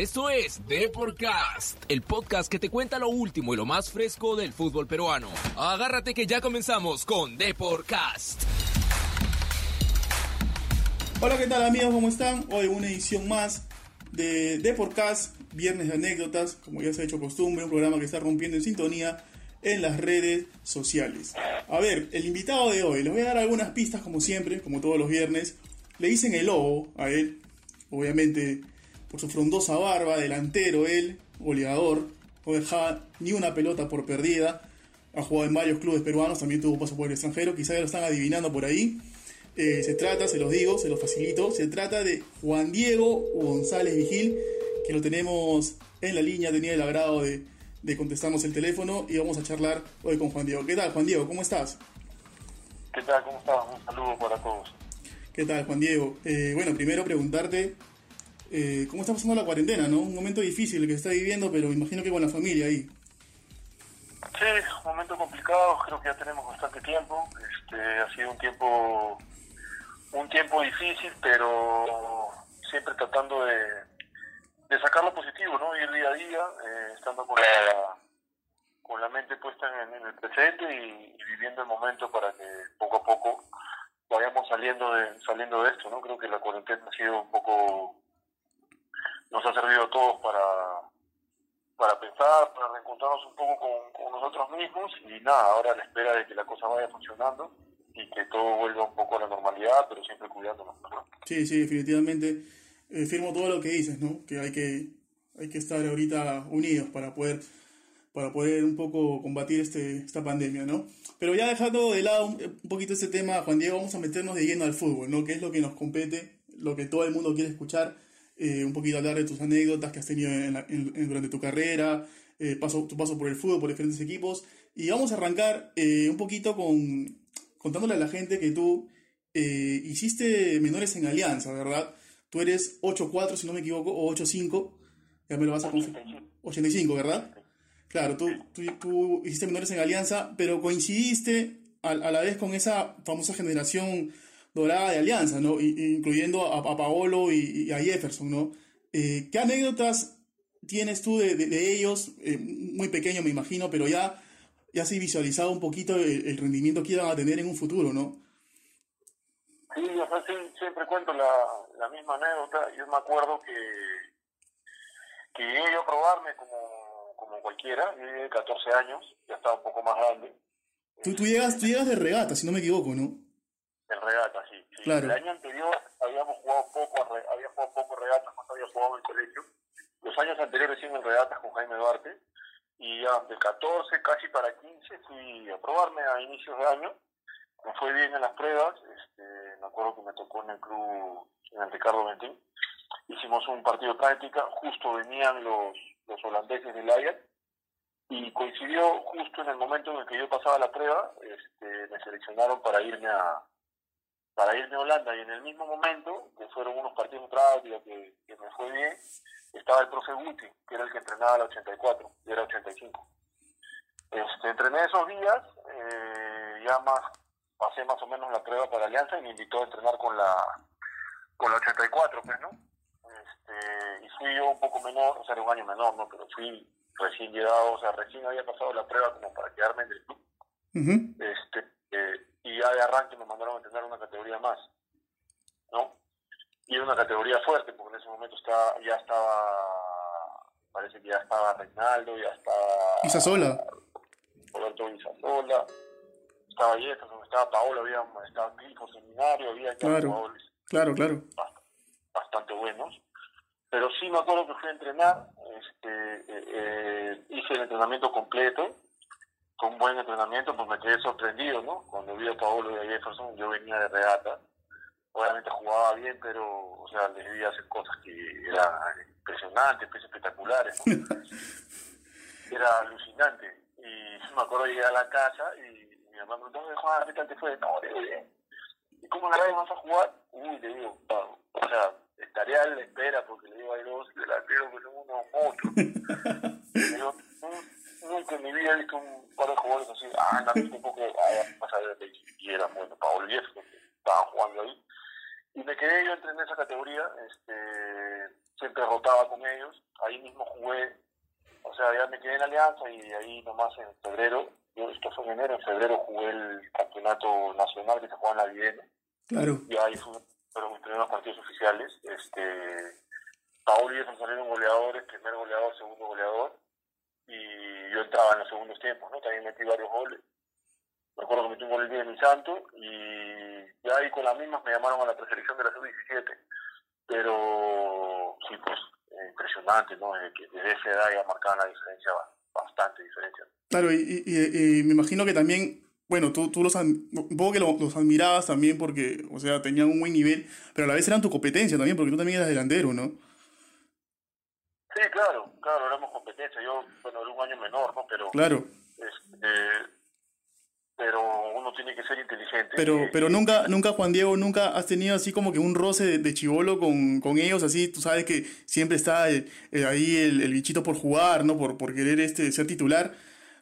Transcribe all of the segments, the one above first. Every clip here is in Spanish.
Esto es Deporcast, el podcast que te cuenta lo último y lo más fresco del fútbol peruano. Agárrate que ya comenzamos con Deporcast. Hola, ¿qué tal amigos? ¿Cómo están? Hoy una edición más de Deporcast, viernes de anécdotas, como ya se ha hecho costumbre, un programa que está rompiendo en sintonía en las redes sociales. A ver, el invitado de hoy, les voy a dar algunas pistas como siempre, como todos los viernes. Le dicen el lobo a él, obviamente por su frondosa barba, delantero él, goleador, no dejaba ni una pelota por perdida. Ha jugado en varios clubes peruanos, también tuvo paso por el extranjero, quizá ya lo están adivinando por ahí. Eh, se trata, se los digo, se los facilito, se trata de Juan Diego González Vigil, que lo tenemos en la línea, tenía el agrado de, de contestarnos el teléfono y vamos a charlar hoy con Juan Diego. ¿Qué tal, Juan Diego? ¿Cómo estás? ¿Qué tal? ¿Cómo estás? Un saludo para todos. ¿Qué tal, Juan Diego? Eh, bueno, primero preguntarte eh, cómo está pasando la cuarentena, ¿no? Un momento difícil que está viviendo, pero imagino que con la familia ahí. Sí, un momento complicado, creo que ya tenemos bastante tiempo. Este, ha sido un tiempo un tiempo difícil, pero siempre tratando de, de sacar lo positivo, ¿no? Ir día a día, eh, estando con la, con la mente puesta en, en el presente y, y, viviendo el momento para que poco a poco vayamos saliendo de saliendo de esto, ¿no? Creo que la cuarentena ha sido un poco nos ha servido a todos para para pensar, para reencontrarnos un poco con, nosotros mismos y nada, ahora a la espera de que la cosa vaya funcionando y que todo vuelva un poco a la normalidad, pero siempre cuidándonos. ¿no? Sí, sí, definitivamente. Eh, firmo todo lo que dices, ¿no? Que hay que hay que estar ahorita unidos para poder para poder un poco combatir este esta pandemia, ¿no? Pero ya dejando de lado un, un poquito este tema, Juan Diego, vamos a meternos de lleno al fútbol, ¿no? Que es lo que nos compete, lo que todo el mundo quiere escuchar. Eh, un poquito hablar de tus anécdotas que has tenido en la, durante tu carrera, eh, paso, tu paso por el fútbol, por diferentes equipos. Y vamos a arrancar eh, un poquito con, contándole a la gente que tú hiciste menores en Alianza, ¿verdad? Tú eres 8-4, si no me equivoco, o 8-5, ya me lo vas a confirmar. 85, ¿verdad? Claro, tú, tú, hiciste menores en Alianza, pero coincidiste a, la vez con esa famosa generación dorada de Alianza, ¿no? Incluyendo a, a Paolo y, y, a Jefferson, ¿no? Eh, ¿Qué anécdotas tienes tú de, de, de ellos? Eh, muy pequeño, me imagino, pero ya ya se visualizado un poquito el, el, rendimiento que iban a tener en un futuro, ¿no? Sí, o sea, sí, siempre cuento la, la, misma anécdota. Yo me acuerdo que, que llegué yo a probarme como, como cualquiera, yo llegué de 14 años, ya estaba un poco más grande. Tú, tú, llegas, tú llegas de regata, si no me equivoco, ¿no? De regata, sí. sí. Claro. El año anterior habíamos jugado poco, había jugado poco regatas cuando había jugado en el colegio. Los años anteriores sí en regatas con Jaime Duarte y ya de 14 casi para 15 fui a probarme a inicios de año. Me fue bien en las pruebas, este, me acuerdo que me tocó en el club, en el Ricardo Ventín. Hicimos un partido de práctica, justo venían los, los holandeses del Ajax y coincidió justo en el momento en el que yo pasaba la prueba, este, me seleccionaron para irme a para irme a Holanda y en el mismo momento, que fueron unos partidos de práctica que, que me fue bien, estaba el profe Guti, que era el que entrenaba la 84, y era 85. Este, entrené esos días, eh, ya más, pasé más o menos la prueba para Alianza y me invitó a entrenar con la, con la 84, pues, ¿no? Este, y fui yo un poco menor, o sea, era un año menor, ¿no? Pero fui recién llegado, o sea, recién había pasado la prueba como para quedarme en el club. Uh -huh. Este, eh, y ya de arranque me mandaron a entrenar una categoría más, ¿no? y era una categoría fuerte, porque en ese momento estaba, ya estaba, parece que ya estaba Reinaldo, ya estaba... Isasola. Roberto Isasola, estaba Jefferson, estaba Paolo, había, estaba Clifo, Seminario, había claro, claro, claro. bastante buenos. Pero sí me acuerdo que fui a entrenar, este, eh, eh, hice el entrenamiento completo, con un buen entrenamiento, pues me quedé sorprendido, ¿no? Cuando vi a Paolo y a Jefferson, yo venía de regata, obviamente jugaba bien, pero, o sea, les debía hacer cosas que eran impresionantes, pues, espectaculares. ¿no? Era alucinante. Y me acuerdo llegué a la casa y mi mamá me preguntó, Juan, ¿qué tal te fue? No, le bien. ¿Y cómo la vez vas a jugar? Uy, le digo, o sea, estaré a la espera porque le digo, hay dos delanteros que son unos monstruos. digo, nunca en mi vida he visto un par de jugadores así, ah, no, un poco, ah, vas a ver, y eran, bueno, Paolo y eso, estaban jugando ahí. Y me quedé, yo entrené esa categoría, este, siempre rotaba con ellos. Ahí mismo jugué, o sea, ya me quedé en Alianza y ahí nomás en febrero, yo esto fue en enero, en febrero jugué el campeonato nacional que se juega en la Viena. Claro. Y ahí fueron mis primeros partidos oficiales. Este, Paul y salieron goleadores, primer goleador, segundo goleador. Y yo entraba en los segundos tiempos, ¿no? También metí varios goles. Me acuerdo que metí un gol el día de mi santo y ya ahí con las mismas me llamaron a la preselección de la sub-17. Pero sí, pues impresionante, ¿no? Desde, que, desde esa edad ya marcaban la diferencia, bastante diferencia. Claro, y, y, y me imagino que también bueno, tú, tú los, poco que los, admirabas también porque, o sea, tenían un buen nivel, pero a la vez eran tu competencia también, porque tú también eras delantero, ¿no? Sí, claro, claro, éramos competencia. Yo, bueno, era un año menor, ¿no? Pero. Claro. Este, pero uno tiene que ser inteligente. Pero, pero nunca, nunca, Juan Diego, nunca has tenido así como que un roce de, de chivolo con, con, ellos, así, tú sabes que siempre está ahí el, el, bichito por jugar, ¿no? Por, por querer este, ser titular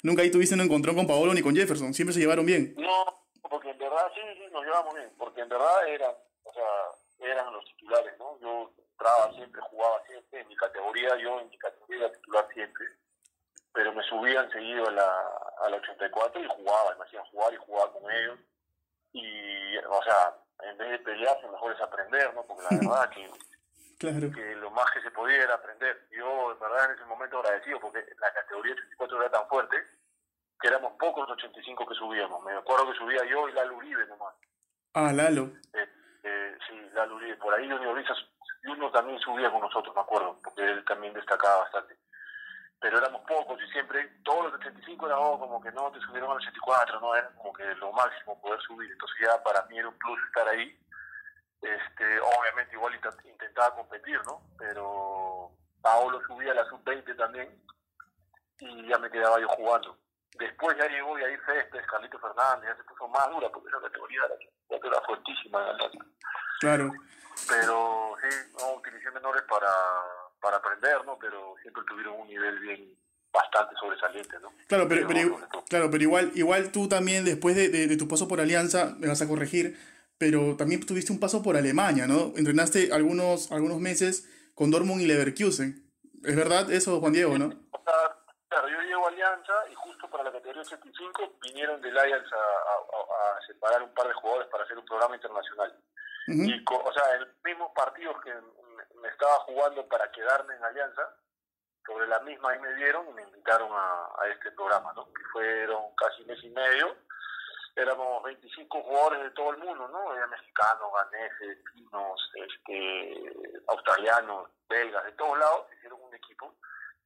nunca ahí tuviste un encontrón con Paolo ni con Jefferson, siempre se llevaron bien. No, porque en verdad sí, sí, nos llevamos bien, porque en verdad eran, o sea, eran los titulares, ¿no? Yo entraba siempre, jugaba siempre, en mi categoría, yo en mi categoría era titular siempre, pero me subían seguido a la, a la 84 y jugaba, me hacían jugar y jugaba con ellos. Y, o sea, en vez de pelearse, mejor es aprender, ¿no? Porque la verdad que Claro. que lo más que se podía era aprender. Yo, en verdad, en ese momento agradecido porque la categoría 84 era tan fuerte que éramos pocos los 85 que subíamos. Me acuerdo que subía yo y Lalo Uribe nomás. Ah, Lalo. Eh, eh, sí, Lalo Uribe. Por ahí y uno también subía con nosotros, me acuerdo, porque él también destacaba bastante. Pero éramos pocos y siempre, todos los 85 era oh, como que no, te subieron al 84, no, era como que lo máximo poder subir. Entonces ya para mí era un plus estar ahí este, obviamente igual intentaba competir, ¿no? Pero Paolo subía a la sub-20 también y ya me quedaba yo jugando. Después ya llegó Yair Céspedes, Carlito Fernández, ya se puso más dura porque esa categoría era, era fuertísima. Claro. Pero sí, no, utilicé menores para, para aprender, ¿no? Pero siempre tuvieron un nivel bien bastante sobresaliente, ¿no? Claro, pero, pero, claro, pero igual, igual tú también después de, de, de tu paso por Alianza, me vas a corregir, pero también tuviste un paso por Alemania, ¿no? Entrenaste algunos, algunos meses con Dortmund y Leverkusen. ¿Es verdad eso, Juan Diego, no? Claro, yo llego a Alianza y justo para la categoría 85 vinieron del Ajax a, a, separar un par de jugadores para hacer un programa internacional. Y, o sea, en los mismos partidos que me estaba jugando para quedarme en Alianza, sobre la misma ahí me dieron y me invitaron a, a este programa, ¿no? Que fueron casi mes y medio éramos 25 jugadores de todo el mundo, ¿no? Eran mexicanos, ganeses, pinos, este, australianos, belgas, de todos lados, hicieron un equipo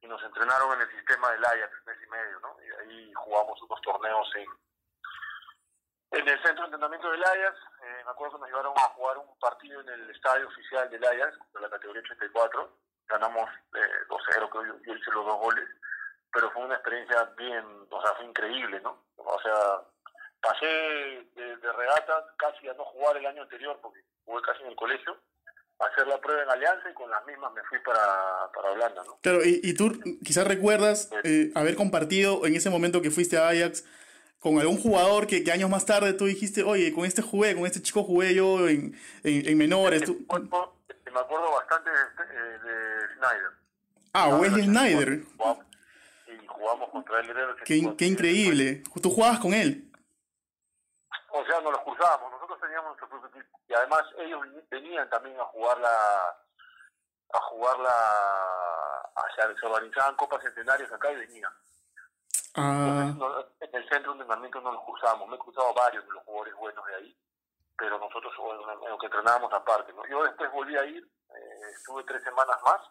y nos entrenaron en el sistema del Ajax mes y medio, ¿no? Y ahí jugamos unos torneos en, en el centro de entrenamiento del Ajax. Eh, me acuerdo que nos llevaron a jugar un partido en el estadio oficial del Ajax, de la categoría 84. Ganamos eh, 2-0, creo yo, yo hice los dos goles. Pero fue una experiencia bien, o sea, fue increíble, ¿no? O sea, pasé de, de, regata casi a no jugar el año anterior porque jugué casi en el colegio a hacer la prueba en Alianza y con las mismas me fui para, para Holanda ¿no? claro y, y tú quizás recuerdas eh, haber compartido en ese momento que fuiste a Ajax con algún jugador que, que, años más tarde tú dijiste oye con este jugué con este chico jugué yo en, en, en menores tú... me acuerdo bastante de, de, de Snyder ah Wesley Snyder y jugamos contra él qué, qué increíble. Tú jugabas con él o sea, nos los cruzábamos, nosotros teníamos nuestro propio equipo. Y además ellos venían también a jugar la a jugar la hacia, se organizaban copas centenarias acá y venían. Ah. Entonces, en el centro de entrenamiento no los cruzábamos, me he cruzado varios de los jugadores buenos de ahí, pero nosotros en lo que entrenábamos aparte. ¿no? Yo después volví a ir, eh, estuve tres semanas más,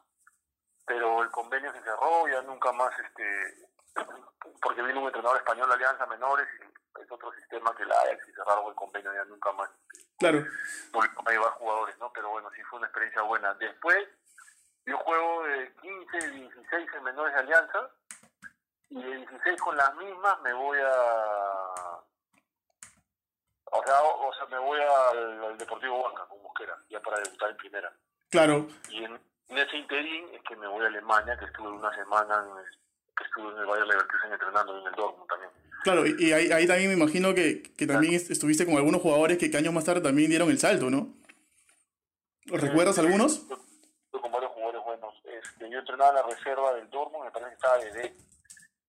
pero el convenio se cerró, ya nunca más, este porque vino un entrenador español de Alianza Menores y es otro sistema que la Ajax y cerraron el convenio ya nunca más. Claro. Volvimos a llevar jugadores, ¿no? Pero bueno, sí fue una experiencia buena. Después, yo juego de 15, 16 en menores de Alianza y de 16 con las mismas me voy a. O sea, o, sea me voy al, al, Deportivo Banca con Busquera, ya para debutar en primera. Claro. Y en, en, ese interín es que me voy a Alemania, que estuve una semana en, que estuve en el Bayern Leverkusen entrenando en el Dortmund también. Claro, y, y ahí, ahí, también me imagino que, que también estuviste con algunos jugadores que, que, años más tarde también dieron el salto, ¿no? ¿Recuerdas algunos? con varios jugadores buenos. Este, yo entrenaba en la reserva del Dortmund, me parece que estaba Dede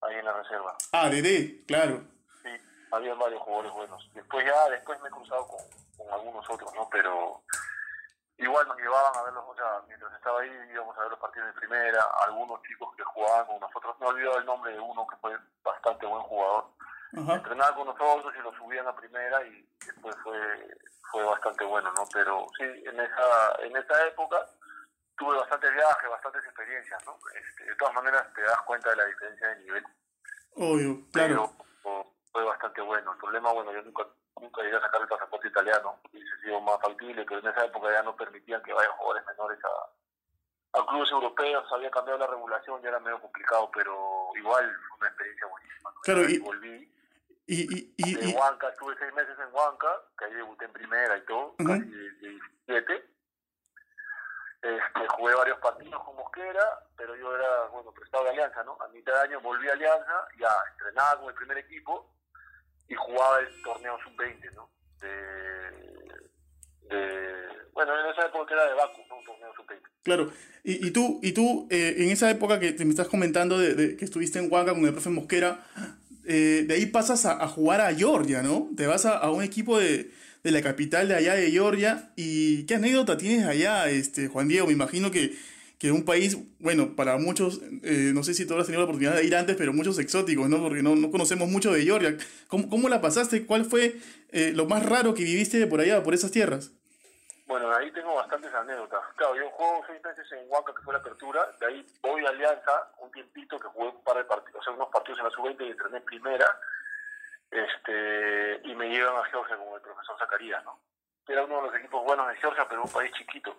ahí en la reserva. Ah, Dede, claro. Sí, había varios jugadores buenos. Después ya, después me he cruzado con, con algunos otros, ¿no? Pero igual nos llevaban a verlos, o sea, mientras estaba ahí íbamos a ver los partidos de primera, algunos chicos que jugaban con nosotros, no he olvidado el nombre de uno que fue bastante buen jugador, Ajá. entrenaba con nosotros y lo subían a primera y después fue fue bastante bueno, ¿no? Pero sí, en esa en esa época tuve bastantes viajes, bastantes experiencias, ¿no? Este, de todas maneras te das cuenta de la diferencia de nivel. Obvio, claro. Pero fue bastante bueno. El problema, bueno, yo nunca nunca llegué a sacar el pasaporte italiano, hubiese sido más factible, pero en esa época ya no permitían que vayan jugadores menores a, a clubes europeos, había cambiado la regulación, ya era medio complicado, pero igual fue una experiencia buenísima. Claro, y, volví. Y, y, y, de Huanca, estuve seis meses en Huanca, que ahí debuté en primera y todo, casi de 17. Este, jugué varios partidos con Mosquera, pero yo era, bueno, prestado de Alianza, ¿no? A mitad de año volví a Alianza, ya entrenaba con el primer equipo, y jugaba el torneo sub-20, ¿no? De, de, bueno, en esa época era de Baku, ¿no? Un torneo sub-20. Claro, y, y tú, y tú eh, en esa época que te me estás comentando de, de, que estuviste en Huanca con el profe Mosquera, eh, de ahí pasas a, a, jugar a Georgia, ¿no? Te vas a, a un equipo de, de, la capital de allá de Georgia, y ¿qué anécdota tienes allá, este, Juan Diego? Me imagino que que un país, bueno, para muchos, eh, no sé si tú has tenido la oportunidad de ir antes, pero muchos exóticos, ¿no? Porque no, no conocemos mucho de Georgia. ¿Cómo, ¿Cómo, la pasaste? ¿Cuál fue eh, lo más raro que viviste por allá, por esas tierras? Bueno, ahí tengo bastantes anécdotas. Claro, yo juego seis meses en Huanca, que fue la apertura, de ahí voy a Alianza un tiempito que jugué un par de partidos, o sea, unos partidos en la sub-20 y entrené en primera, este, y me llevan a Georgia con el profesor Zacarías, ¿no? Era uno de los equipos buenos de Georgia, pero un país chiquito.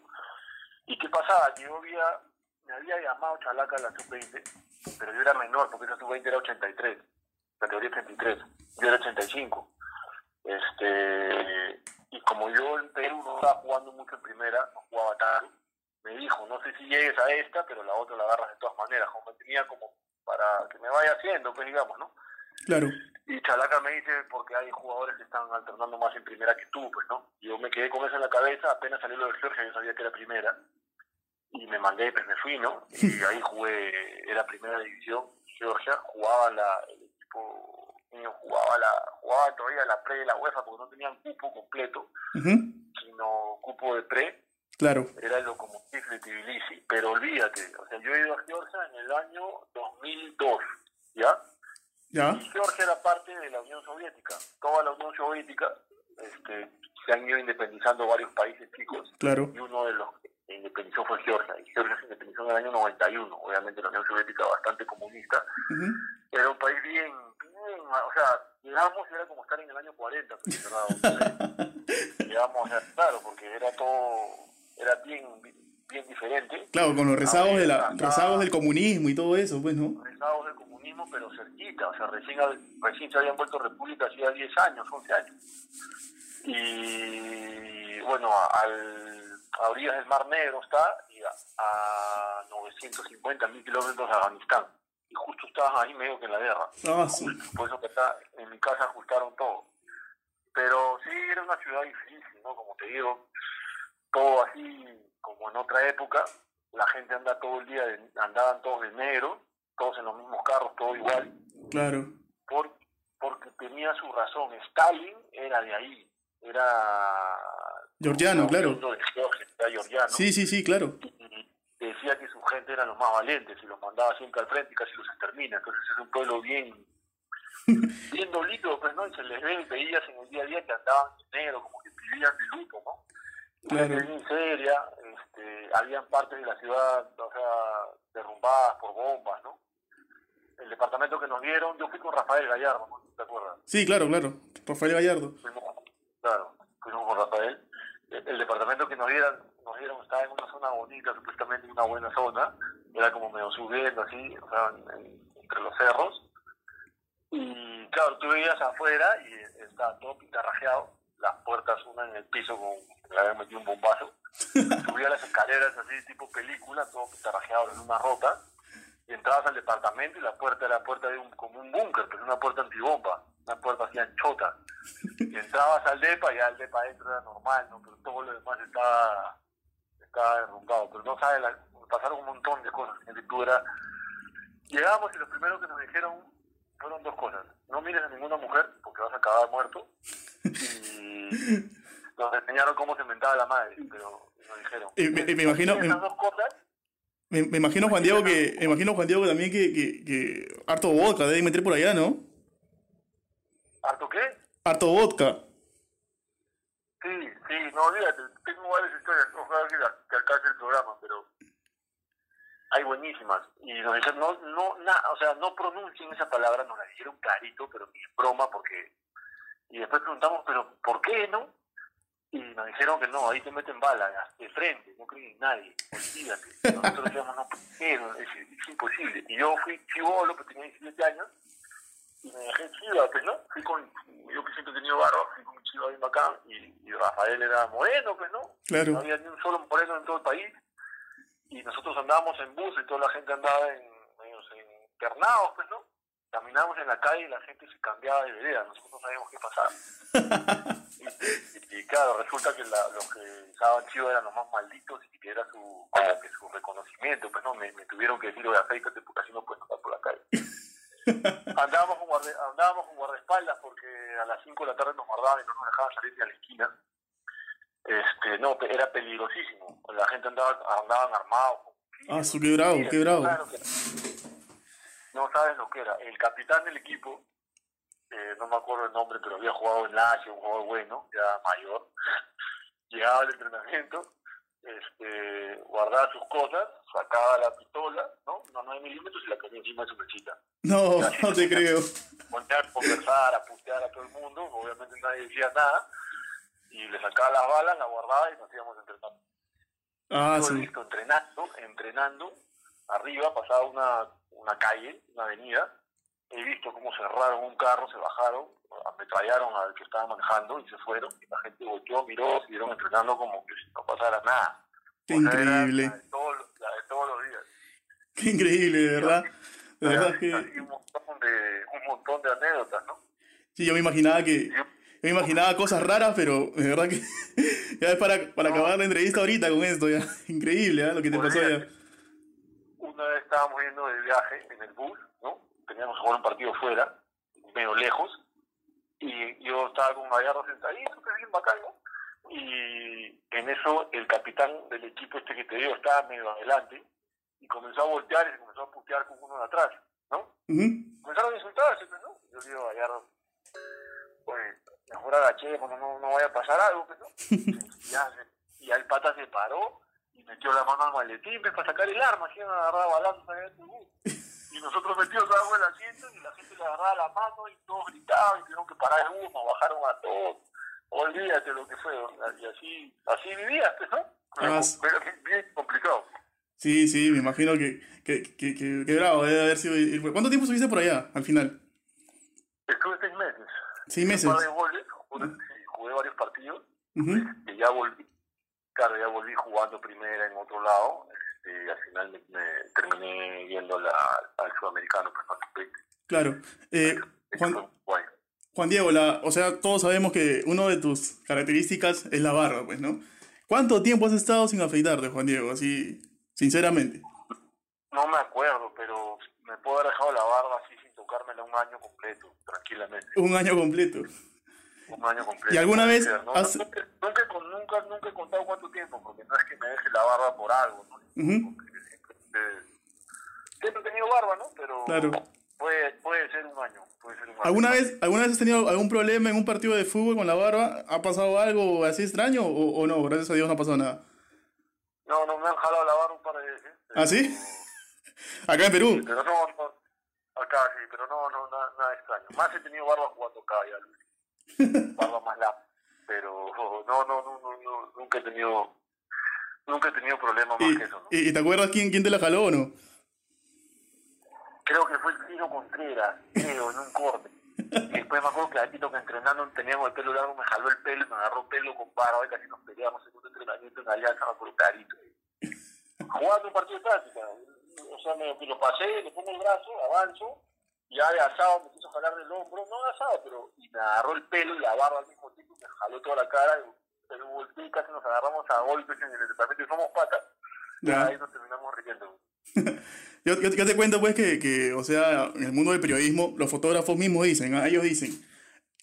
¿Y qué pasaba? Que yo había, me había llamado Chalaca a la sub-20, pero yo era menor, porque esa sub-20 era 83, categoría 33, yo era 85. Este, y como yo en Perú no estaba jugando mucho en primera, no jugaba tanto, me dijo, no sé si llegues a esta, pero la otra la agarras de todas maneras, como tenía como para que me vaya haciendo, pues digamos, ¿no? Claro. Y Chalaca me dice, porque hay jugadores que están alternando más en primera que tú, pues, ¿no? Yo me quedé con eso en la cabeza, apenas salió lo de Georgia, yo sabía que era primera. Y me mandé, pues me fui, ¿no? Y ahí jugué, era primera división, Georgia, jugaba la, el equipo mío jugaba la, jugaba todavía la pre de la UEFA, porque no tenían cupo completo, uh -huh. sino cupo de pre. Claro. Era el locomotiv de Tbilisi, pero olvídate, o sea, yo he ido a Georgia en el año 2002, ¿ya? ¿Ya? Y Georgia era parte de la Unión Soviética. Toda la Unión Soviética este, se han ido independizando varios países chicos. Claro. Y uno de los que se independizó fue Georgia. Y Georgia se independizó en el año 91. Obviamente la Unión Soviética bastante comunista. Uh -huh. Era un país bien, bien, o sea, llegamos y era como estar en el año 40. Pues, ¿verdad? llegamos, claro, porque era todo, era bien, bien diferente. Claro, con los rezagos, de la, rezagos del comunismo y todo eso, pues, ¿no? Rezagos del comunismo, pero cerquita, o sea, recién, recién se habían vuelto república hacía 10 años, 11 años. Y bueno, al, a orillas del Mar Negro está, y a, a 950 mil kilómetros de Afganistán. Y justo estaban ahí medio que en la guerra. Ah, sí. Por eso que está, en mi casa ajustaron todo. Pero sí, era una ciudad difícil, ¿no? Como te digo, todo así como en otra época, la gente anda todo el día, de, andaban todos de negro, todos en los mismos carros, todo igual. Claro. Por, porque tenía su razón. Stalin era de ahí, era... Georgiano, claro. Georgiano. Sí, sí, sí, claro. Y, decía que su gente eran los más valientes y los mandaba siempre al frente y casi los extermina. Entonces es un pueblo bien bien dolido, pues, ¿no? Y se les ve, veías en el día a día que andaban negro, como que vivían de luto, ¿no? Claro. Bien seria, este, habían partes de la ciudad, o sea, derrumbadas por bombas, ¿no? El departamento que nos dieron, yo fui con Rafael Gallardo, ¿no? ¿te acuerdas? Sí, claro, claro, Rafael Gallardo. Fuimos, claro, fuimos con Rafael. El, el, nos dieron, estaba en una zona bonita, supuestamente en una buena zona, era como medio subiendo así, o sea, en, entre los cerros. Y claro, tú veías afuera y estaba todo pintarrajeado, las puertas una en el piso con le habían metido un bombazo. Subía las escaleras así tipo película, todo pintarrajeado en una rota, y entrabas al departamento y la puerta era la puerta de un, como un búnker, pues una puerta antibomba, una puerta así anchota. Y entrabas al depa y ya el depa adentro era normal, ¿no? Pero todo lo demás estaba estaba derrumbado, pero no sabes, la, pasaron un montón de cosas. Era, llegamos y lo primero que nos dijeron fueron dos cosas. No mires a ninguna mujer porque vas a acabar muerto. Y nos enseñaron cómo se inventaba la madre, pero nos dijeron. Y me, me imagino... Esas dos cosas, Me, me imagino Juan Diego que me imagino Juan Diego también que, que, que harto vodka debe meter por allá, ¿no? ¿Harto qué? Harto vodka. Sí, sí, no olvídate, tengo varias historias, ojalá que, la- que alcance el programa, pero hay buenísimas. Y nos dijeron, no, no, na, o sea, no pronuncien esa palabra, nos la dijeron clarito, pero ni es broma, porque... Y después preguntamos, pero ¿por qué no? Y nos dijeron que no, ahí te meten bala, de frente, no creen en nadie, olvídate. Nosotros decíamos, no, es, es imposible. Y yo fui chivolo, que tenía 17 años, dejé chiva, pues, ¿no? Fui con, yo que siempre he tenido barba, fui con un chiva bien bacán, y, y Rafael era moreno, pues, ¿no? No Claro. había ni un solo moreno en todo el país, y nosotros andábamos en bus y toda la gente andaba en, en internados, pues, ¿no? Caminábamos en la calle y la gente se cambiaba de vereda, nosotros no sabíamos qué pasaba. y, y- y claro, resulta que la- los que usaban chivo eran los más malditos y que era su, como que su reconocimiento, pues, ¿no? Me, me tuvieron que decir, oye, afeítate porque así no puedes andar por la calle. Andábamos con, guarde, andábamos con guardaespaldas porque a las 5 de la tarde nos guardaban y no nos dejaban salir ni a la esquina. Este, no, era peligrosísimo. La gente andaba, andaban armados. Ah, su qué bravo, qué bravo. No sabes lo que era. No sabes lo que era. El capitán del equipo, eh, no me acuerdo el nombre, pero había jugado en Lazio, un jugador bueno, ya mayor. Llegaba al entrenamiento, este, guardaba sus cosas, sacaba la pistola, ¿no? Una 9 milímetros y la ponía encima de su mechita. No, no te creo. Ponía a conversar, a putear a todo el mundo, obviamente nadie decía nada, y le sacaba las balas, las guardaba y nos íbamos entrenando. Ah, su. visto entrenando, entrenando, arriba pasaba una, una calle, una avenida, he visto cómo cerraron un carro, se bajaron, ametrallaron al que estaba manejando y se fueron, y la gente volteó, miró, siguieron entrenando como que si no pasara nada. Qué increíble. La de, todos, la de todos los días. Qué increíble, de verdad. De verdad que un, montón de, un montón de anécdotas, ¿no? sí, yo me imaginaba que Yo- me imaginaba cosas raras, pero de verdad que ya es para, para acabar la entrevista ahorita con esto, ya. Increíble, ¿eh? Lo que te pasó ya. Una vez estábamos yendo de viaje en el bus, ¿no? Teníamos que jugar un partido fuera, medio lejos, y yo estaba con Gallardo sentadito, que bien bacán, ¿no? Y en eso el capitán del equipo este que te digo estaba medio adelante, y comenzó a voltear y se comenzó a putear con uno de atrás, ¿no? Comenzaron a insultarse, pues, ¿no? Yo digo Gallardo, pues, mejor agaché cuando no, no vaya a pasar algo, pues, ¿no? y, ya, y ya el pata se paró y metió la mano al maletín pues, para sacar el arma, así agarraba balazos. Y nosotros metidos abajo del asiento y la gente le agarraba la mano y todos gritaban y tuvieron que parar el bus, nos bajaron a todos. Olvídate lo que fue, y así, así vivías, pues, ¿no? Ah, Pero bien- complicado. Sí, sí, me imagino que, que, que, que, que bravo debe haber sido. ir- ¿Cuánto tiempo estuviste por allá al final? Estuve seis meses. Seis meses. jugué, varios partidos. Ujú. y ya volví, claro, ya volví jugando primera en otro lado, este, y al final me, me terminé yendo la- al sudamericano, pues Claro. Eh, Juan. Juan Diego, la, o sea, todos sabemos que una de tus características es la barba, pues, ¿no? ¿Cuánto tiempo has estado sin afeitarte, Juan Diego? Así, sinceramente. No me acuerdo, pero me puedo haber dejado la barba así sin tocármela un año completo, tranquilamente, Un año completo. un año completo. ¿Y alguna vez ser, ¿no? has- Nunca, nunca, nunca, nunca he contado cuánto tiempo, porque no es que me deje la barba por algo, ¿no? Siempre, siempre he tenido barba, ¿no? Pero Claro. Puede, puede ser un año, puede ser un año. ¿Alguna vez, ¿Alguna vez has tenido algún problema en un partido de fútbol con la barba? ¿Ha pasado algo así extraño o, o no? Gracias a Dios no ha pasado nada. No, no me han jalado la barba un par de veces. ¿Ah, sí? Acá en Perú. Pero no, no, acá sí, pero no, no, nada, nada extraño. Más he tenido barba jugando acá ya, barba más larga. Pero no, no, no, no, no, nunca he tenido, nunca he tenido problema más ¿Y, que eso, y te acuerdas quién, quién te la jaló o no? Creo que fue el Tino Contreras, creo, en un corte. Y después me acuerdo clarito que entrenando teníamos el pelo largo, me jaló el pelo y me agarró pelo con barba, y casi nos peleamos en un entrenamiento en Alianza, me acuerdo clarito. Jugando un partido de táctica, o sea, me, me lo pasé, le pongo el brazo, avanzo, y ya de asado me quiso jalar del hombro, no de asado, pero y me agarró el pelo y la barba al mismo tiempo, me jaló toda la cara, y el volteé y casi nos agarramos a golpes en el departamento y somos patas. Ya. Ahí nos terminamos riendo. Yo, yo, yo te cuento pues que, que, o sea, en el mundo del periodismo, los fotógrafos mismos dicen, ah, ellos dicen,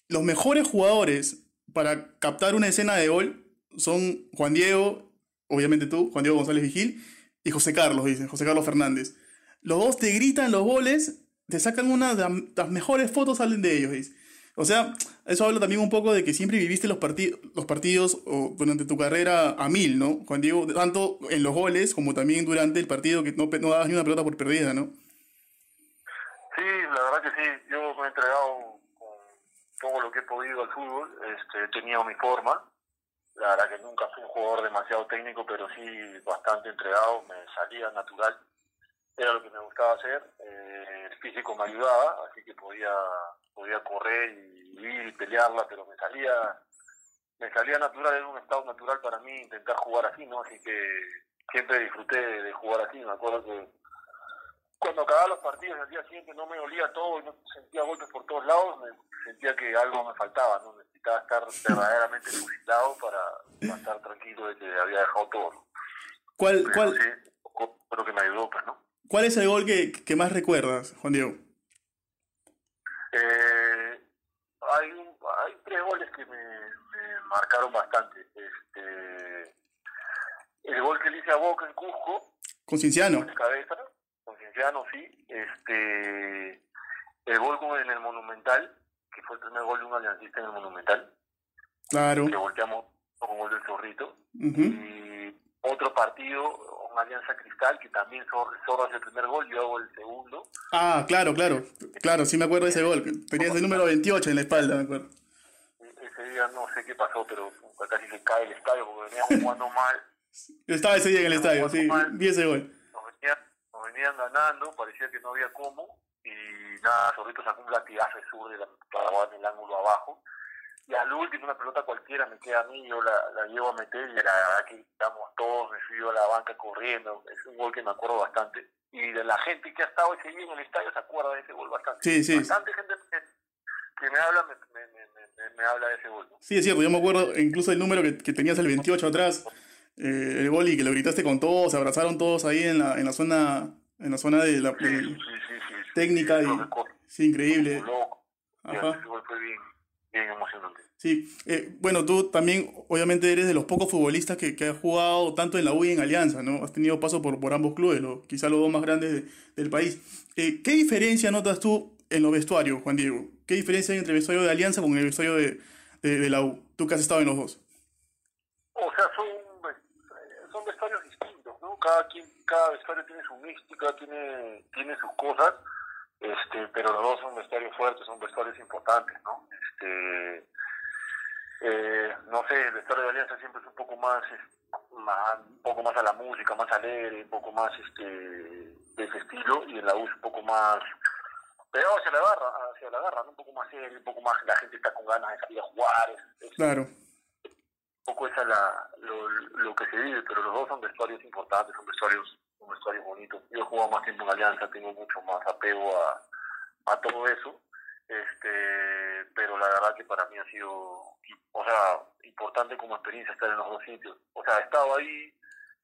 los mejores jugadores para captar una escena de gol son Juan Diego, obviamente tú, Juan Diego González Vigil, y José Carlos, dicen, José Carlos Fernández. Los dos te gritan los goles, te sacan una de la- las mejores fotos, salen de ellos, dice. O sea, eso habla también un poco de que siempre viviste los, parti- los partidos o durante tu carrera a mil, ¿no? Juan Diego, tanto en los goles como también durante el partido que no, no dabas ni una pelota por perdida, ¿no? Sí, la verdad que sí. Yo me he entregado con todo lo que he podido al fútbol. Este, tenido mi forma. La verdad que nunca fui un jugador demasiado técnico, pero sí bastante entregado. Me salía natural. Era lo que me gustaba hacer. Eh, el físico me ayudaba, así que podía podía correr y ir y pelearla, pero me salía me salía natural, era un estado natural para mí intentar jugar así, ¿no? Así que siempre disfruté de, jugar así. Me acuerdo que cuando acababa los partidos el día siguiente no me olía todo y no sentía golpes por todos lados, me sentía que algo me faltaba, ¿no? Necesitaba estar verdaderamente fusilado para, para estar tranquilo de que había dejado todo. ¿no? ¿Cuál, Pero cuál, sí, creo que me ayudó, pues, ¿no? ¿Cuál es el gol que, que más recuerdas, Juan Diego? Eh, hay, un- hay tres goles que me, me marcaron bastante. Este, el gol que le hice a Boca en Cusco, Con Cinciano. de cabeza, con Cienciano, sí. Este, el gol en el Monumental, que fue el primer gol de un aliancista en el Monumental, Claro. que volteamos con gol del Zorrito. Y otro partido, Alianza Cristal, que también Zorro, hace el primer gol, yo hago el segundo. Ah, claro, claro. Claro, sí me acuerdo de ese gol. Tenías el número 28 en la espalda, me acuerdo. E- Ese día no sé qué pasó, pero casi se cae el estadio porque veníamos jugando mal. Estaba ese día en el estadio, sí. Vi ese gol. Nos venían, nos venían ganando, parecía que no había cómo. Y nada, Zorrito sacó un latigazo sur de la, en el ángulo abajo. Y al último, una pelota cualquiera me queda a mí, yo la, la llevo a meter y la verdad que estamos todos, me fui a la banca corriendo. Es un gol que me acuerdo bastante. Y de la gente que ha estado ese día en el estadio se acuerda de ese gol bastante. Sí, sí. Bastante gente que, me habla, me, me, me, me- me habla de ese gol. Sí, es cierto. Yo me acuerdo incluso el número que, que tenías el 28 atrás. eh, el gol y que lo gritaste con todos. Se abrazaron todos ahí en la, en la zona en la zona de la Sí, sí, sí, técnica y sí, increíble. Ajá. ese gol fue bien, bien emocionante. Sí, eh, bueno, tú también obviamente eres de los pocos futbolistas que, que ha jugado tanto en la U y en Alianza, ¿no? Has tenido paso por, por ambos clubes, lo- quizá los dos más grandes de- del país. Eh, ¿Qué diferencia notas tú en los vestuarios, Juan Diego? ¿Qué diferencia hay entre el vestuario de Alianza con el vestuario de, de, de la U? Tú que has estado en los dos. O sea, son, eh, son vestuarios distintos, ¿no? Cada quien, cada vestuario tiene su mística, tiene, tiene sus cosas, este, pero los dos son vestuarios fuertes, son vestuarios importantes, ¿no? Este, eh, no sé, el vestuario de Alianza siempre es un poco más, es- más, un poco más a la música, más alegre, un poco más, este, de ese estilo, y en la U es un poco más pegado hacia la garra, hacia la garra, ¿no? Un poco más serio, un poco más, la gente está con ganas de salir a jugar, es- es- Claro. un poco esa es la, lo, lo que se vive, pero los dos son vestuarios importantes, son vestuarios, son vestuarios bonitos. Yo he jugado más tiempo en Alianza, tengo mucho más apego a, a todo eso, este pero la verdad que para mí ha sido, o sea, importante como experiencia estar en los dos sitios. O sea, he estado ahí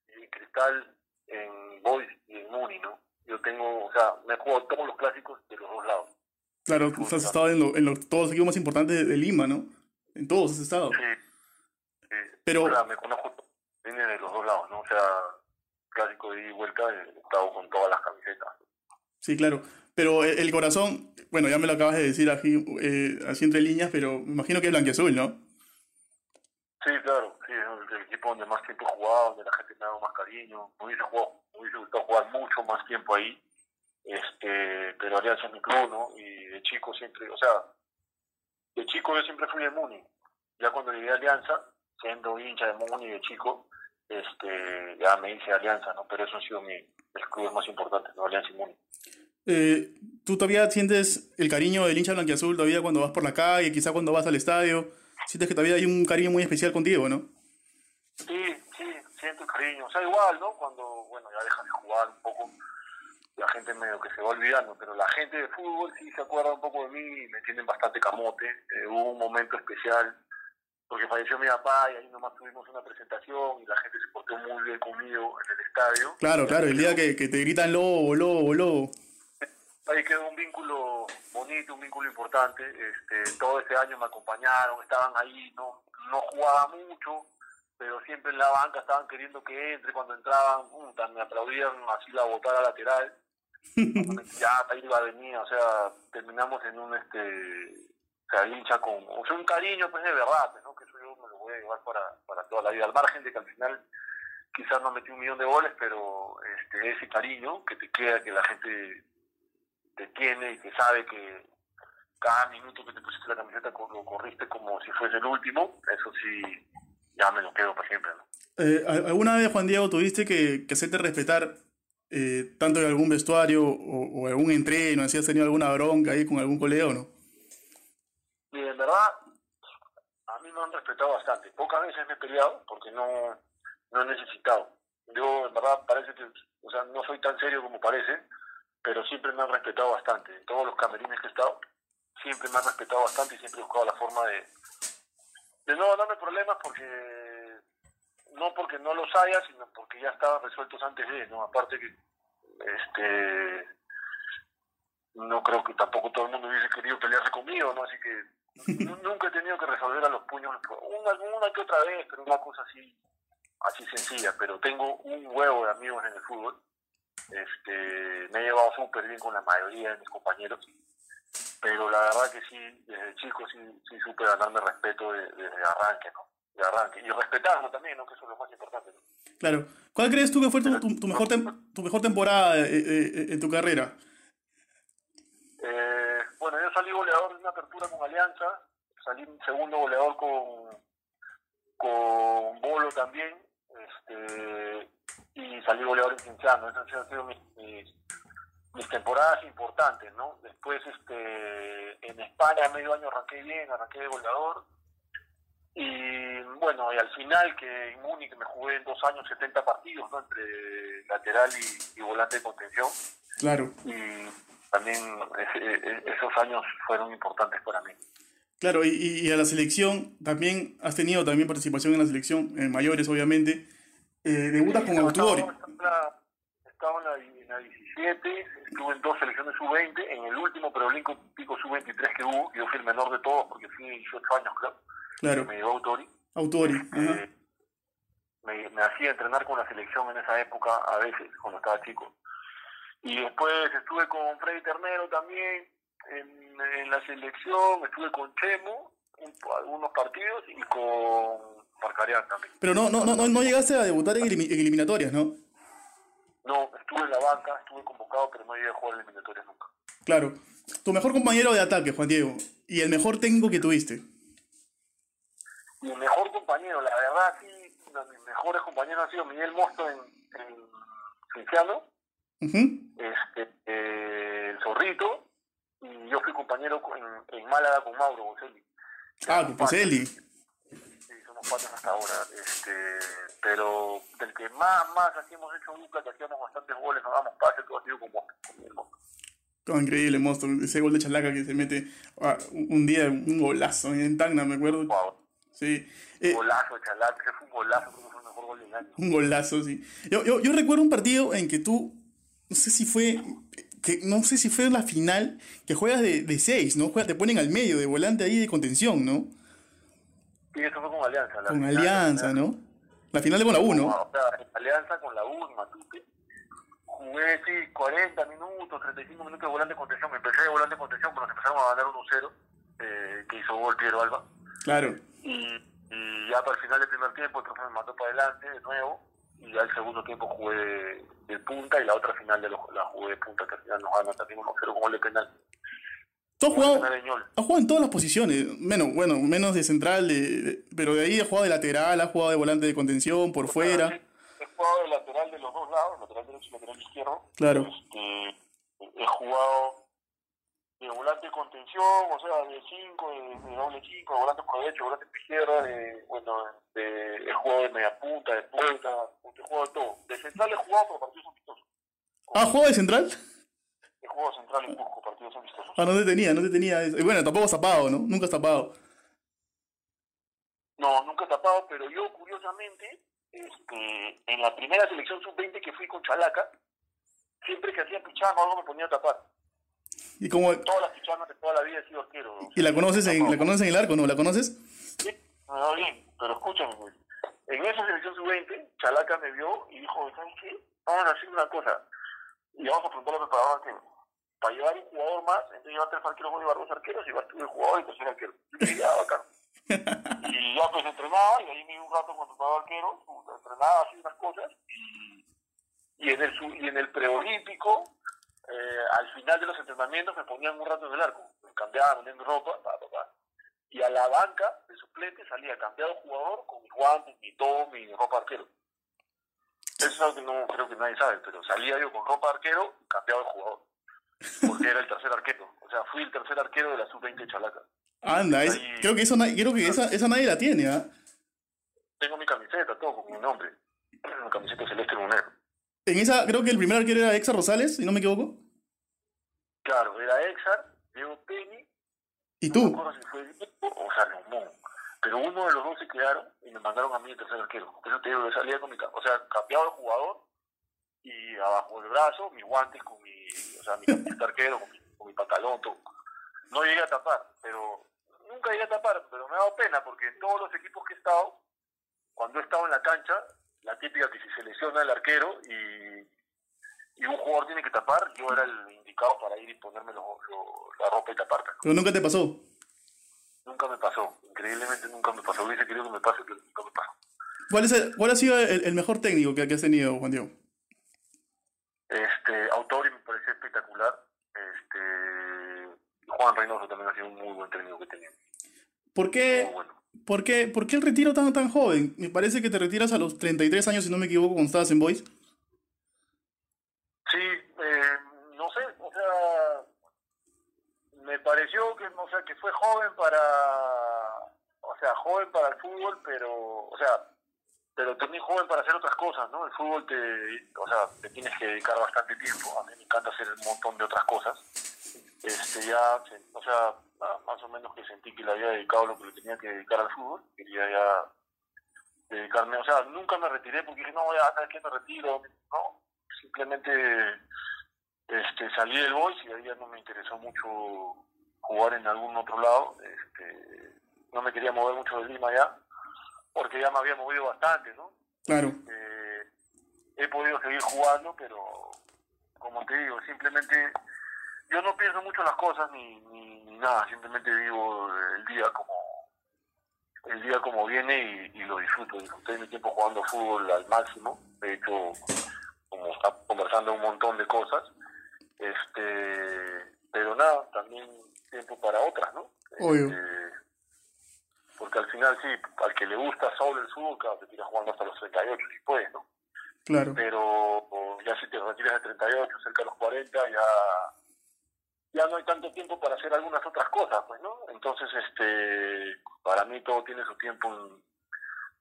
en Cristal, en Boys y en Muni, ¿no? Yo tengo, o sea, me he jugado todos los clásicos de los dos lados. Claro, tú has estado en, lo- en los, todos los equipos más importantes de, Lima, ¿no? En todos has estado. Sí. sí. Pero- O sea, me conozco, de los dos lados, ¿no? O sea, clásico de ida y vuelta, he estado con todas las camisetas. Sí, claro. Pero el, el corazón, bueno, ya me lo acabas de decir aquí, eh, así entre líneas, pero me imagino que es blanquiazul, ¿no? Sí, claro, sí, es el equipo donde más tiempo he jugado, donde la gente me ha dado más cariño. Me hubiese, jugado, me hubiese gustado jugar mucho más tiempo ahí, este, pero Alianza es mi club, ¿no? Y de chico siempre, o sea, de chico yo siempre fui de Muni. Ya cuando llegué a Alianza, siendo hincha de Muni de chico, este, ya me hice Alianza, ¿no? Pero eso ha sido mi, el club más importante, ¿no? Alianza y. Eh, ¿Tú todavía sientes el cariño del hincha blanquiazul todavía cuando vas por la calle, quizá cuando vas al estadio? Sientes que todavía hay un cariño muy especial contigo, ¿no? Sí, sí, siento el cariño. O sea, igual, ¿no? Cuando, bueno, ya dejas de jugar un poco, la gente medio que se va olvidando, pero la gente de fútbol sí se acuerda un poco de mí y me tienen bastante camote. Eh, hubo un momento especial porque falleció mi papá y ahí nomás tuvimos una presentación y la gente se portó muy bien conmigo en el estadio. Claro, claro, el día que, que te gritan lobo, lobo, lobo. Ahí quedó un vínculo bonito, un vínculo importante. Este, todo ese año me acompañaron, estaban ahí, no, no jugaba mucho, pero siempre en la banca estaban queriendo que entre. Cuando entraban, puta, me aplaudían así la botada lateral. ya ahí iba a venir, o sea, terminamos en un este o sea, hincha con, o sea, un cariño pues de verdad, pues, ¿no? A llevar para, para toda la vida, al margen de que al final quizás no metí un millón de goles, pero este, ese cariño que te queda, que la gente te tiene y que sabe que cada minuto que te pusiste la camiseta lo corriste como si fuese el último, eso sí, ya me lo quedo para siempre. ¿no? Eh, ¿Alguna vez, Juan Diego, tuviste que, que hacerte respetar eh, tanto en algún vestuario o, o algún entreno, has tenido alguna bronca ahí con algún colega o no? Y en verdad, me han respetado bastante. Pocas veces me he peleado porque no, no he necesitado. Yo, en verdad, parece que, o sea, no soy tan serio como parece, pero siempre me han respetado bastante. En todos los camerines que he estado, siempre me han respetado bastante y siempre he buscado la forma de, de no darme problemas porque, no porque no los haya, sino porque ya estaban resueltos antes de, ¿no? Aparte que, este, no creo que tampoco todo el mundo hubiese querido pelearse conmigo, ¿no? Así que nunca he tenido que resolver a los puños, una, una que otra vez, pero una cosa así, así sencilla, pero tengo un huevo de amigos en el fútbol, este, me he llevado súper bien con la mayoría de mis compañeros, pero la verdad que sí, desde chico sí, sí supe ganarme respeto desde arranque, ¿no? De arranque, y respetarlo también, ¿no? Que eso es lo más importante, ¿no? Claro. ¿Cuál crees tú que fue tu, tu, tu mejor, tem tu mejor temporada eh, eh, en tu carrera? Eh, bueno, yo salí goleador de una apertura con Alianza, salí segundo goleador con, con Bolo también, este, y salí goleador en Cinciano. Esas han sido mis, mis, mis, temporadas importantes, ¿no? Después, este, en España, medio año arranqué bien, arranqué de goleador. Y bueno, y al final que en Múnich me jugué en dos años 70 partidos, ¿no? Entre lateral y, y volante de contención. Claro. Y también esos años fueron importantes para mí. Claro, y, y, a la selección, también has tenido también participación en la selección, en mayores obviamente. Eh, debutas sí, con Autuori. Estaba en la, en la 17, estuve en dos selecciones sub-20, en el último preolímpico sub-23 que hubo, yo fui el menor de todos porque fui 18 años, creo. Claro. Me llevó Autori. Autori, eh, me, me hacía entrenar con la selección en esa época, a veces, cuando estaba chico. Y después estuve con Freddy Ternero también en, en la selección, estuve con Chemo un, algunos partidos y con Marcarián también. Pero no, no, no, no llegaste a debutar en, elim en, eliminatorias, ¿no? No, estuve en la banca, estuve convocado, pero no llegué a jugar en eliminatorias nunca. Claro. Tu mejor compañero de ataque, Juan Diego, y el mejor técnico que tuviste. Mi mejor compañero, la verdad, sí, mis mejores compañeros han sido Miguel Mosto en, en Cinciano, Uh -huh. este, eh, el Zorrito, y yo fui compañero en, en Málaga con Mauro Bocelli. Ah, con Bocelli. Sí, somos patas hasta ahora. Este, pero del que más, más así hemos hecho nunca, que hacíamos bastantes goles, nos damos pases, todo ha sido con Mosto. Oh, increíble, Mosto. Ese gol de Chalaca que se mete ah, un día, un golazo en Tacna, me acuerdo. Wow. Sí. Eh, golazo, Chalaca, ese fue un golazo, creo que fue el mejor gol del año. Un golazo, sí. Yo, yo, yo recuerdo un partido en que tú no sé si fue que no sé si fue la final que juegas de, de seis, ¿no? Juegas, te ponen al medio de volante ahí de contención, ¿no? Sí, eso fue con Alianza. La con final, Alianza, ¿no? La final de con la U, ¿no? O sea, Alianza con la U, Matute. Jugué, sí, 40 minutos, 35 minutos de volante de contención. Empecé de volante de contención, pero nos empezaron a ganar 1-0, eh, que hizo gol Piero Alba. Claro. Y, y ya para el final del primer tiempo, el profe me mandó para adelante de nuevo y ya el segundo tiempo jugué de, de punta y la otra final de los, la jugué de punta que al final nos gana también 1-0 con gol de penal. ¿Tú has jugado, has jugado en todas las posiciones? Menos, bueno, menos de central, de, pero de ahí has jugado de lateral, has jugado de volante de contención, por fuera. Sí, he jugado de lateral de los dos lados, lateral derecho y lateral izquierdo. Claro. Este, he jugado de volante de contención, o sea, de 5, de, de doble 5, de volante por derecho, volante por izquierda, de, bueno, de, he jugado de media punta, de puerta, he jugado de todo. De central he jugado, pero partidos amistosos. ¿Ah, jugado de central? He jugado central en Cusco, partidos amistosos. Ah, no te tenía, no te tenía. Bueno, tampoco has tapado, ¿no? Nunca has tapado. No, nunca he tapado, pero yo, curiosamente, este, en la primera selección sub-20 que fui con Chalaca, siempre que hacía pichama algo me ponía a tapar. ¿Y cómo, Todas las pichamas de toda la vida he sido arquero. ¿Y la conoces, en, la conoces en el arco, no? ¿La conoces? Sí, me va bien, pero escúchame, güey. En esa selección sub-20, Chalaca me vio y dijo, ¿sabes qué? Vamos a hacer una cosa. Y vamos a preguntarle al preparador que para llevar un jugador más, entonces llevar tres arqueros, voy a llevar dos arqueros, y llevar tú el jugador y tercer arquero. Y ya, bacán. y ya pues entrenaba, y ahí me iba un rato con el preparador arquero, pues, entrenaba así unas cosas, y, y en el, y en el preolímpico, eh, al final de los entrenamientos me ponían un rato en el arco, me cambiaban, poniendo ropa, pa, pa, pa. y a la banca de suplente salía cambiado jugador con mis guantes, mi todo, mi ropa arquero. Eso es algo que no creo que nadie sabe, pero salía yo con ropa arquero y cambiado de jugador. Porque era el tercer arquero. O sea, fui el tercer arquero de la sub-20 de Chalaca. Anda, es- Ahí- creo que, eso, creo que esa, esa nadie la tiene, ¿ah? Tengo mi camiseta, todo con mi nombre. Mi camiseta celeste con negro. En esa, creo que el primer arquero era Exa Rosales, si no me equivoco. Claro, era Exar, Diego Penny, ¿Y no tú? acuerdo si fue Diego o Salomón. Pero uno de los dos se quedaron y me mandaron a mí el tercer arquero. Eso te digo, yo salía con mi O sea, cambiado de jugador y abajo del brazo, mis guantes con mi. O sea, mi camiseta arquero, con mi, con mi pantalón, todo. No llegué a tapar, pero. Nunca llegué a tapar, pero me ha dado pena porque en todos los equipos que he estado, cuando he estado en la cancha, la típica que si se lesiona el arquero y, y un jugador tiene que tapar, yo era el indicado para ir y ponerme lo- lo- la ropa y taparte. Pero nunca te pasó. Nunca me pasó, increíblemente nunca me pasó. Hubiese querido que me pase, pero nunca me pasó. ¿Cuál, es el- cuál ha sido el, el mejor técnico que, que has tenido, Juan Diego? Este, Autori me pareció espectacular. Este, Juan Reynoso también ha sido un muy buen técnico que he tenido. ¿Por qué, bueno. Por qué, por qué el retiro tan, tan joven? Me parece que te retiras a los 33 años, si no me equivoco, cuando estabas en Boys. Sí, eh, no sé, o sea, me pareció que, o sea, que fue joven para, o sea, joven para el fútbol, pero, o sea, pero también joven para hacer otras cosas, ¿no? El fútbol te, o sea, te tienes que dedicar bastante tiempo. A mí me encanta hacer un montón de otras cosas. Este, ya, o sea, más o menos que sentí que le había dedicado lo que le tenía que dedicar al fútbol. Quería ya dedicarme, o sea, nunca me retiré porque dije, no, ya, ¿sabes qué? Me retiro. No, simplemente este, salí del Boys y ahí ya no me interesó mucho jugar en algún otro lado. Este, no me quería mover mucho de Lima ya, porque ya me había movido bastante, ¿no? Claro. Eh, he podido seguir jugando, pero como te digo, simplemente yo no pienso mucho en las cosas ni, ni, ni nada, simplemente vivo el día como el día como viene y, y lo disfruto. Disfruté mi tiempo jugando fútbol al máximo, de hecho, como está conversando un montón de cosas, este pero nada, también tiempo para otras, ¿no? Obvio. Este, porque al final sí, al que le gusta solo el fútbol, claro, te tiras jugando hasta los 38 si puedes, ¿no? Claro. pero o, ya si te retiras de 38, cerca de los 40, ya ya no hay tanto tiempo para hacer algunas otras cosas, pues, ¿no? Entonces, este, para mí todo tiene su tiempo, en,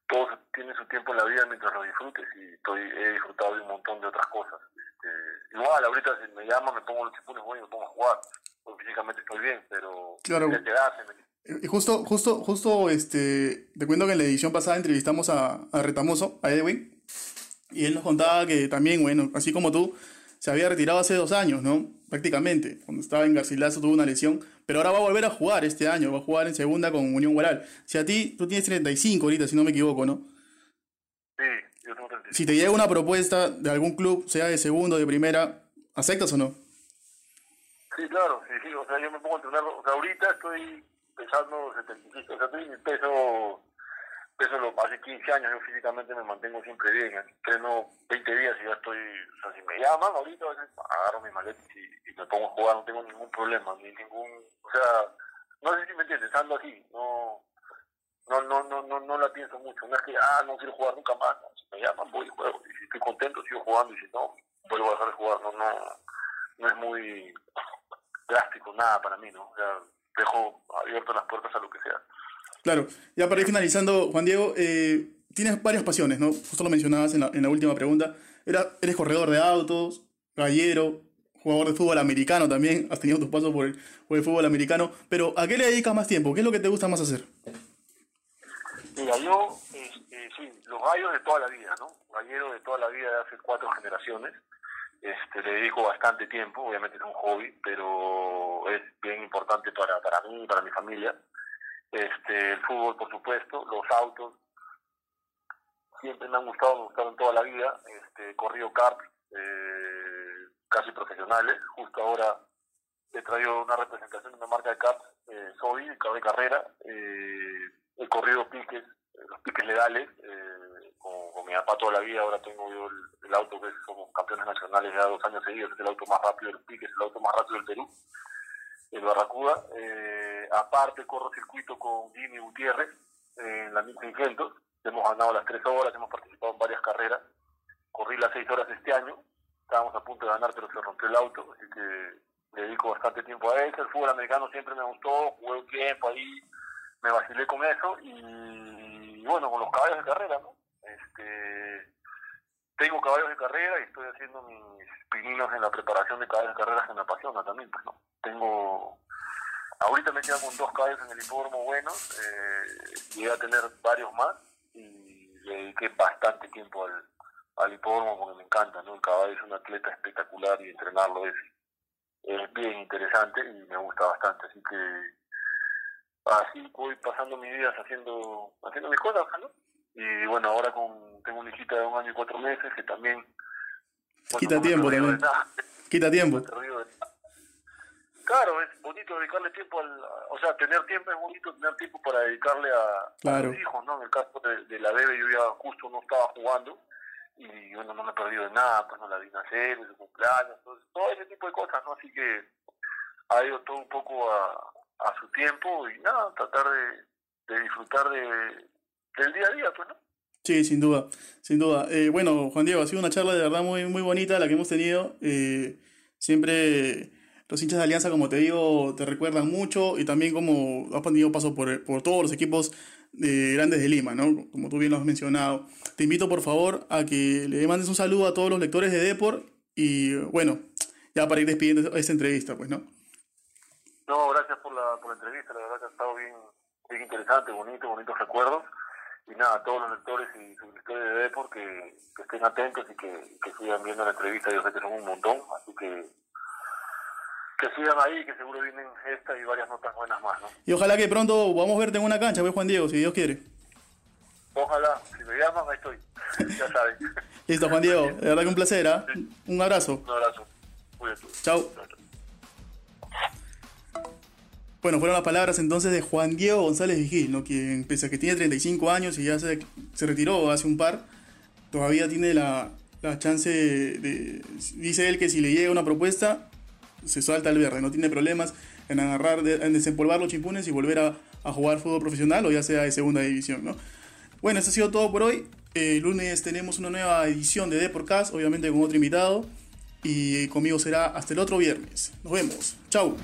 todo tiene su tiempo en la vida mientras lo disfrutes y estoy, he disfrutado de un montón de otras cosas. Este, igual, ahorita si me llama, me pongo los chipunes, y me pongo a jugar, porque físicamente estoy bien, pero Claro. ya te me- Y justo, justo, justo, este, te cuento que en la edición pasada entrevistamos a, a Retamoso, a Edwin, y él nos contaba que también, bueno, así como tú, se había retirado hace dos años, ¿no? Prácticamente, cuando estaba en Garcilaso tuvo una lesión, pero ahora va a volver a jugar este año, va a jugar en segunda con Unión Guaral. Si a ti, tú tienes 35 ahorita, si no me equivoco, ¿no? Sí, yo tengo 35. Si te llega una propuesta de algún club, sea de segundo o de primera, ¿aceptas o no? Sí, claro, sí, sí, o sea, yo me pongo a entrenar, o sea, ahorita estoy pesando 75, o sea, estoy en mi peso, peso lo, hace 15 años, yo físicamente me mantengo siempre bien, entreno 20 días y ya estoy, o sea, si me llaman ahorita, agarro mis maletas y, me pongo a jugar, no tengo ningún problema, ni ningún, o sea, no sé si me entiendes, ando así, no, no, no, no, no, no la pienso mucho, no es que, ah, no quiero jugar nunca más, si me llaman voy y juego, y si estoy contento sigo jugando, y si no, vuelvo a dejar de jugar, no, no, no es muy drástico, nada para mí, ¿no? O sea, dejo abiertas las puertas a lo que sea. Claro, ya para ir finalizando, Juan Diego, eh, tienes varias pasiones, ¿no? Justo lo mencionabas en la, en la última pregunta. Eres corredor de autos, gallero, jugador de fútbol americano también, has tenido tus pasos por el, fútbol americano, pero ¿a qué le dedicas más tiempo? ¿Qué es lo que te gusta más hacer? Mira, yo, este, sí, los gallos de toda la vida, ¿no? Gallero de toda la vida de hace cuatro generaciones. Este, le dedico bastante tiempo, obviamente es un hobby, pero es bien importante para, para mí para mi familia. Este, el fútbol, por supuesto, los autos, siempre me han gustado, me gustaron toda la vida. Este, corrido kart, eh, casi profesionales. Justo ahora he traído una representación de una marca de kart, eh, Soy, de carrera. Eh, he corrido piques, los piques legales, eh, con, con, mi papá toda la vida. Ahora tengo yo el, auto que somos campeones nacionales ya dos años seguidos, es el auto más rápido del piques, el auto más rápido del Perú el Barracuda. Eh, aparte, corro circuito con Jimmy Gutiérrez en la 1600. Hemos ganado las tres horas, hemos participado en varias carreras. Corrí las seis horas este año. Estábamos a punto de ganar, pero se rompió el auto, así que dedico bastante tiempo a eso. El fútbol americano siempre me gustó, jugué un tiempo ahí, me vacilé con eso y, bueno, con los caballos de carrera, ¿no? Este, tengo caballos de carrera y estoy haciendo mis pininos en la preparación de caballos de carrera que me apasiona también, pues, ¿no? Tengo, ahorita me quedo con dos caballos en el hipódromo buenos, eh, llegué a tener varios más y le dediqué bastante tiempo al, al hipódromo porque me encanta, ¿no? El caballo es un atleta espectacular y entrenarlo es, es bien interesante y me gusta bastante, así que así voy pasando mis días haciendo, haciendo mis cosas, ¿no? Y bueno, ahora con, tengo una hijita de un año y cuatro meses que también... Bueno, Quita tiempo también. Quita tiempo. Claro, es bonito dedicarle tiempo al... O sea, tener tiempo es bonito, tener tiempo para dedicarle a, claro. a los hijos, ¿no? En el caso de, de la bebé yo ya justo no estaba jugando y bueno, no me he perdido de nada, pues no la vi nacer, su cumpleaños, todo, todo ese tipo de cosas, ¿no? Así que ha ido todo un poco a, a su tiempo y nada, tratar de, de disfrutar de, del día a día, pues, ¿no? Sí, sin duda, sin duda. Eh, bueno, Juan Diego, ha sido una charla de verdad muy, muy bonita la que hemos tenido. Eh, siempre los hinchas de Alianza, como te digo, te recuerdan mucho y también como has tenido paso por, por todos los equipos de grandes de Lima, ¿no? Como tú bien lo has mencionado. Te invito, por favor, a que le mandes un saludo a todos los lectores de Deport y, bueno, ya para ir despidiendo esta entrevista, pues, ¿no? No, gracias por la, por la entrevista, la verdad que ha estado bien, bien interesante, bonito, bonitos recuerdos. Y nada, a todos los lectores y suscriptores de Deport que, que estén atentos y que, que sigan viendo la entrevista, yo sé que son un montón, así que que sigan ahí, que seguro vienen esta y varias notas buenas más, ¿no? Y ojalá que pronto podamos verte en una cancha, pues Juan Diego, si Dios quiere. Ojalá, si me llaman, ahí estoy, ya saben. Listo, Juan Diego, de verdad que un placer, ¿eh? Sí. Un abrazo. Un abrazo. Cuídate. Chao. Bueno, fueron las palabras entonces de Juan Diego González Vigil, ¿no? quien pese a que tiene 35 años y ya se, retiró hace un par, todavía tiene la, la chance de, Dice él que si le llega una propuesta, se salta al verde, no tiene problemas en agarrar, en desempolvar los chimpunes y volver a, jugar fútbol profesional o ya sea de segunda división, ¿no? Bueno, eso ha sido todo por hoy. El lunes tenemos una nueva edición de Deporcast, obviamente con otro invitado. Y conmigo será hasta el otro viernes. Nos vemos. Chau.